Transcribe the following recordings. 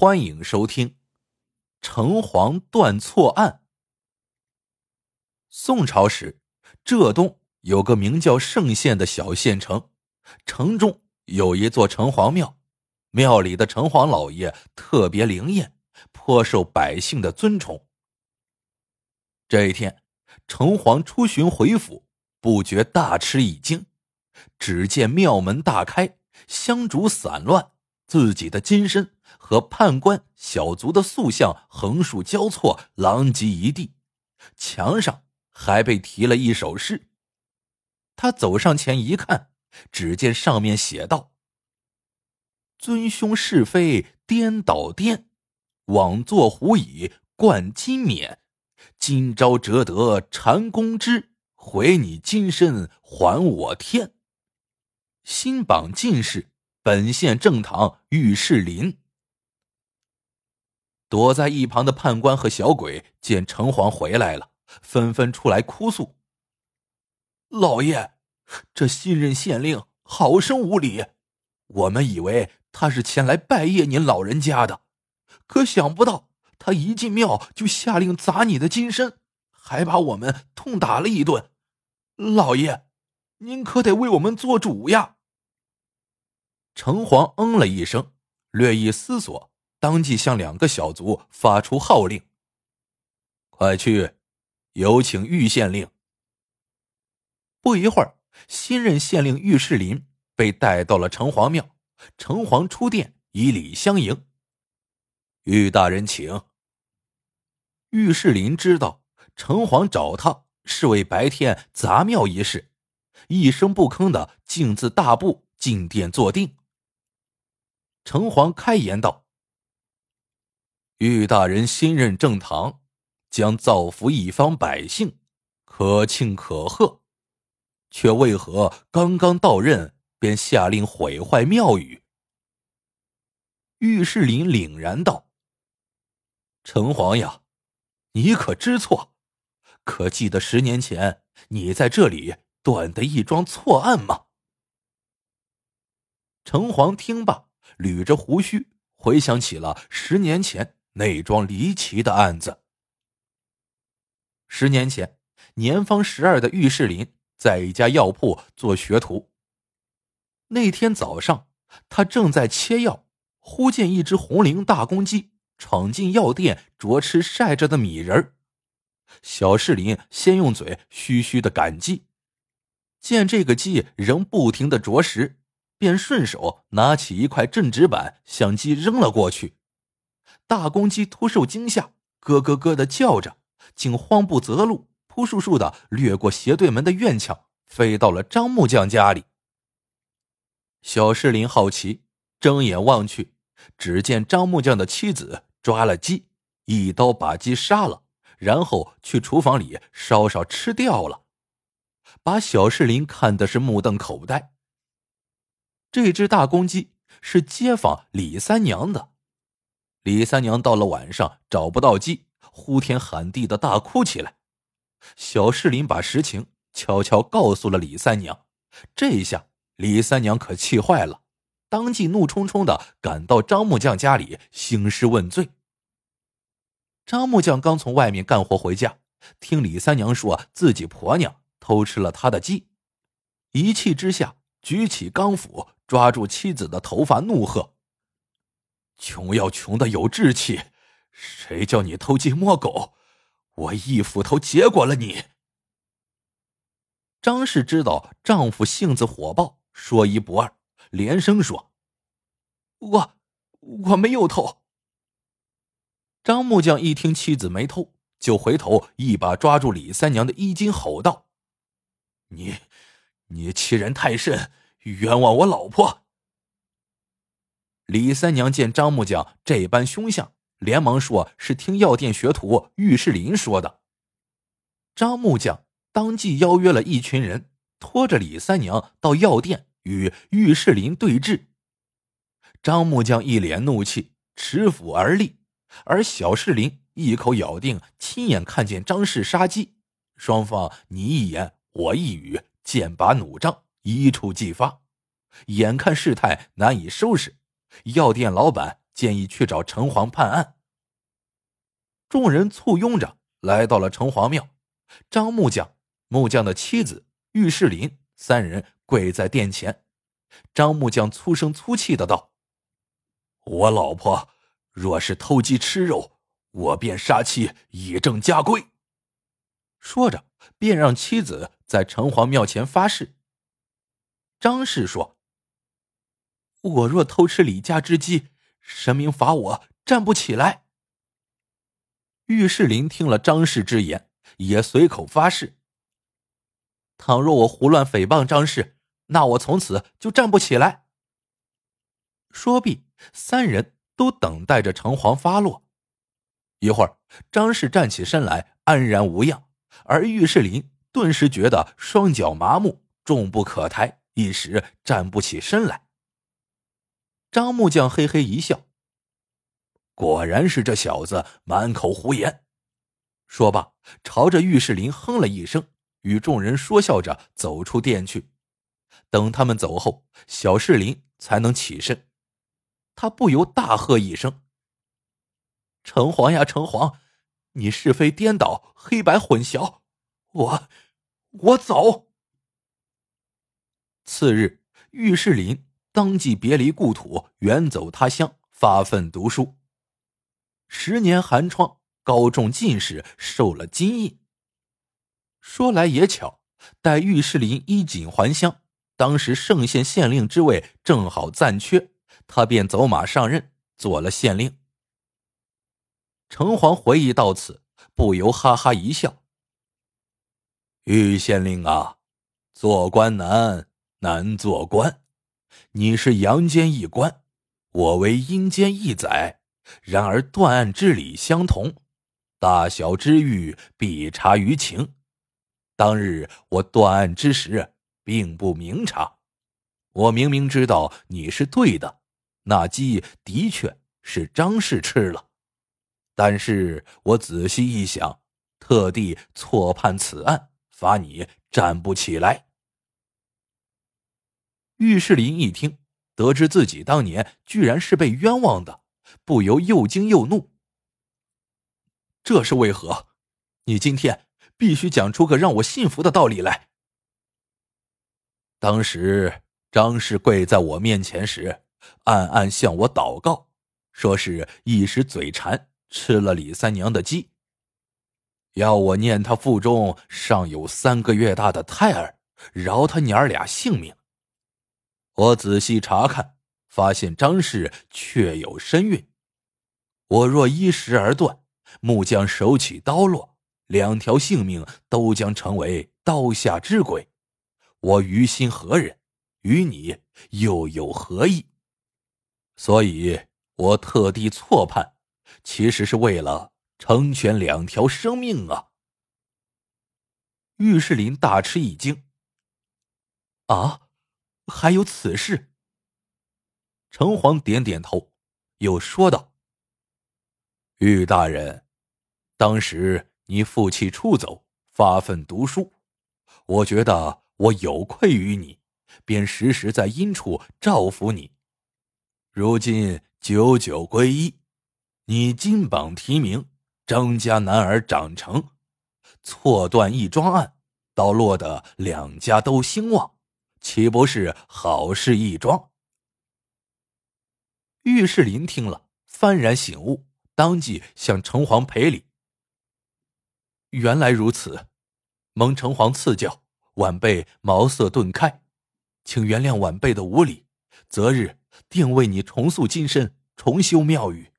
欢迎收听《城隍断错案》。宋朝时，浙东有个名叫盛县的小县城，城中有一座城隍庙，庙里的城隍老爷特别灵验，颇受百姓的尊崇。这一天，城隍出巡回府，不觉大吃一惊，只见庙门大开，香烛散乱，自己的金身。和判官、小卒的塑像横竖交错，狼藉一地。墙上还被题了一首诗。他走上前一看，只见上面写道：“尊兄是非颠倒颠，枉作狐乙冠金冕。今朝折得蟾宫枝，毁你金身还我天。”新榜进士，本县正堂御史林。躲在一旁的判官和小鬼见城隍回来了，纷纷出来哭诉：“老爷，这新任县令好生无礼！我们以为他是前来拜谒您老人家的，可想不到他一进庙就下令砸你的金身，还把我们痛打了一顿。老爷，您可得为我们做主呀！”城隍嗯了一声，略一思索。当即向两个小卒发出号令：“快去，有请御县令。”不一会儿，新任县令御士林被带到了城隍庙，城隍出殿以礼相迎。玉大人请。御士林知道城隍找他是为白天砸庙一事，一声不吭的径自大步进殿坐定。城隍开言道。玉大人新任正堂，将造福一方百姓，可庆可贺，却为何刚刚到任便下令毁坏庙宇？御史林凛然道：“城隍呀，你可知错？可记得十年前你在这里断的一桩错案吗？”城隍听罢，捋着胡须，回想起了十年前。那桩离奇的案子。十年前，年方十二的玉士林在一家药铺做学徒。那天早上，他正在切药，忽见一只红绫大公鸡闯进药店啄吃晒着的米仁儿。小士林先用嘴嘘嘘的赶鸡，见这个鸡仍不停的啄食，便顺手拿起一块镇纸板向鸡扔了过去。大公鸡突受惊吓，咯咯咯的叫着，竟慌不择路，扑簌簌的掠过斜对门的院墙，飞到了张木匠家里。小士林好奇，睁眼望去，只见张木匠的妻子抓了鸡，一刀把鸡杀了，然后去厨房里稍稍吃掉了，把小士林看的是目瞪口呆。这只大公鸡是街坊李三娘的。李三娘到了晚上找不到鸡，呼天喊地的大哭起来。小世林把实情悄悄告诉了李三娘，这一下李三娘可气坏了，当即怒冲冲的赶到张木匠家里兴师问罪。张木匠刚从外面干活回家，听李三娘说自己婆娘偷吃了他的鸡，一气之下举起钢斧抓住妻子的头发，怒喝。穷要穷的有志气，谁叫你偷鸡摸狗？我一斧头结果了你。张氏知道丈夫性子火爆，说一不二，连声说：“我我没有偷。”张木匠一听妻子没偷，就回头一把抓住李三娘的衣襟，吼道：“你你欺人太甚，冤枉我老婆！”李三娘见张木匠这般凶相，连忙说是听药店学徒玉士林说的。张木匠当即邀约了一群人，拖着李三娘到药店与玉士林对峙。张木匠一脸怒气，持斧而立，而小士林一口咬定亲眼看见张氏杀鸡，双方你一言我一语，剑拔弩张，一触即发。眼看事态难以收拾。药店老板建议去找城隍判案。众人簇拥着来到了城隍庙，张木匠、木匠的妻子玉世林三人跪在殿前。张木匠粗声粗气的道：“我老婆若是偷鸡吃肉，我便杀妻以正家规。”说着，便让妻子在城隍庙前发誓。张氏说：“我若偷吃李家之鸡，神明罚我站不起来。”玉世林听了张氏之言，也随口发誓：“倘若我胡乱诽谤张氏，那我从此就站不起来。”说毕，三人都等待着城隍发落。一会儿，张氏站起身来，安然无恙，而玉世林顿时觉得双脚麻木，重不可抬，一时站不起身来。张木匠嘿嘿一笑。果然是这小子满口胡言。说罢，朝着玉世林哼了一声，与众人说笑着走出殿去。等他们走后，小世林才能起身。他不由大喝一声：“城隍呀，城隍，你是非颠倒，黑白混淆！我，我走。”次日，玉世林当即别离故土，远走他乡，发奋读书。十年寒窗，高中进士，受了金印。说来也巧，待玉世林衣锦还乡，当时圣县县令之位正好暂缺，他便走马上任，做了县令。城隍回忆到此，不由哈哈一笑：“玉县令啊，做官难，难做官。你是阳间一官，我为阴间一宰。”然而断案之理相同，大小之欲必察于情。当日我断案之时，并不明察。我明明知道你是对的，那鸡的确是张氏吃了。但是我仔细一想，特地错判此案，罚你站不起来。玉世林一听，得知自己当年居然是被冤枉的。不由又惊又怒。这是为何？你今天必须讲出个让我信服的道理来。当时张氏跪在我面前时，暗暗向我祷告，说是一时嘴馋吃了李三娘的鸡，要我念他腹中尚有三个月大的胎儿，饶他娘儿俩性命。我仔细查看。发现张氏确有身孕，我若依时而断，木匠手起刀落，两条性命都将成为刀下之鬼。我于心何忍？与你又有何异？所以我特地错判，其实是为了成全两条生命啊！玉世林大吃一惊。啊，还有此事？城隍点点头，又说道：“玉大人，当时你负气出走，发奋读书，我觉得我有愧于你，便时时在阴处照拂你。如今九九归一，你金榜题名，张家男儿长成，错断一桩案，倒落得两家都兴旺，岂不是好事一桩？”玉世林听了，幡然醒悟，当即向城隍赔礼。原来如此，蒙城隍赐教，晚辈茅塞顿开，请原谅晚辈的无礼，择日定为你重塑金身，重修庙宇。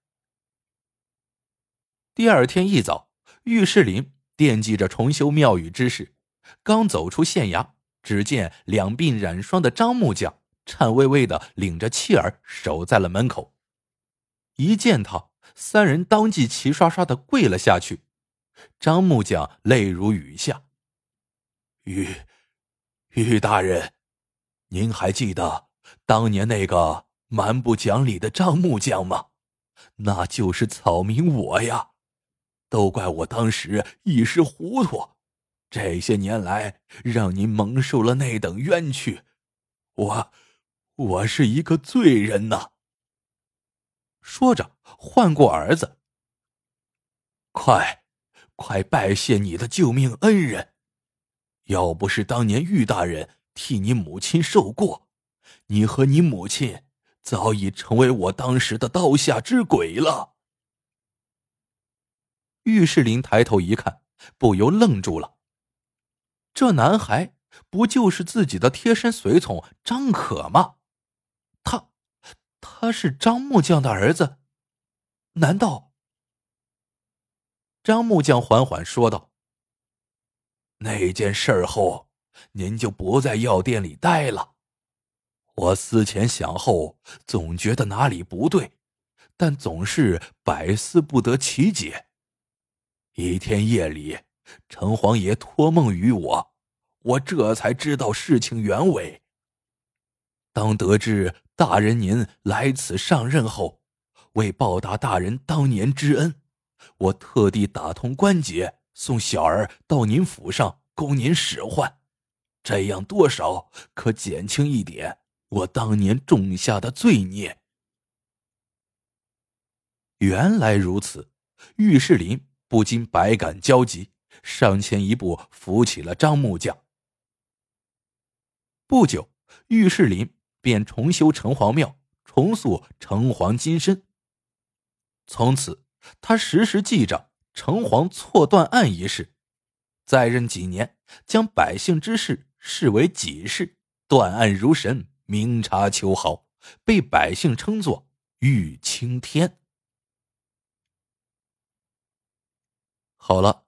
第二天一早，玉世林惦记着重修庙宇之事，刚走出县衙，只见两鬓染霜的张木匠。颤巍巍的领着妻儿守在了门口，一见他，三人当即齐刷刷的跪了下去。张木匠泪如雨下：“玉，玉大人，您还记得当年那个蛮不讲理的张木匠吗？那就是草民我呀！都怪我当时一时糊涂，这些年来让您蒙受了那等冤屈，我……”我是一个罪人呐！说着唤过儿子：“快，快拜谢你的救命恩人！要不是当年玉大人替你母亲受过，你和你母亲早已成为我当时的刀下之鬼了。”玉世林抬头一看，不由愣住了。这男孩不就是自己的贴身随从张可吗？他，他是张木匠的儿子？难道？张木匠缓缓说道：“那件事后，您就不在药店里待了。我思前想后，总觉得哪里不对，但总是百思不得其解。”一天夜里，城隍爷托梦于我，我这才知道事情原委。当得知大人您来此上任后，为报答大人当年之恩，我特地打通关节，送小儿到您府上供您使唤，这样多少可减轻一点我当年种下的罪孽。原来如此，尉世林。不禁百感交集，上前一步扶起了张木匠。不久，尉世林便重修城隍庙，重塑城隍金身。从此，他时时记着城隍错断案一事，在任几年，将百姓之事视为己事，断案如神，明察秋毫，被百姓称作“玉青天”。好了，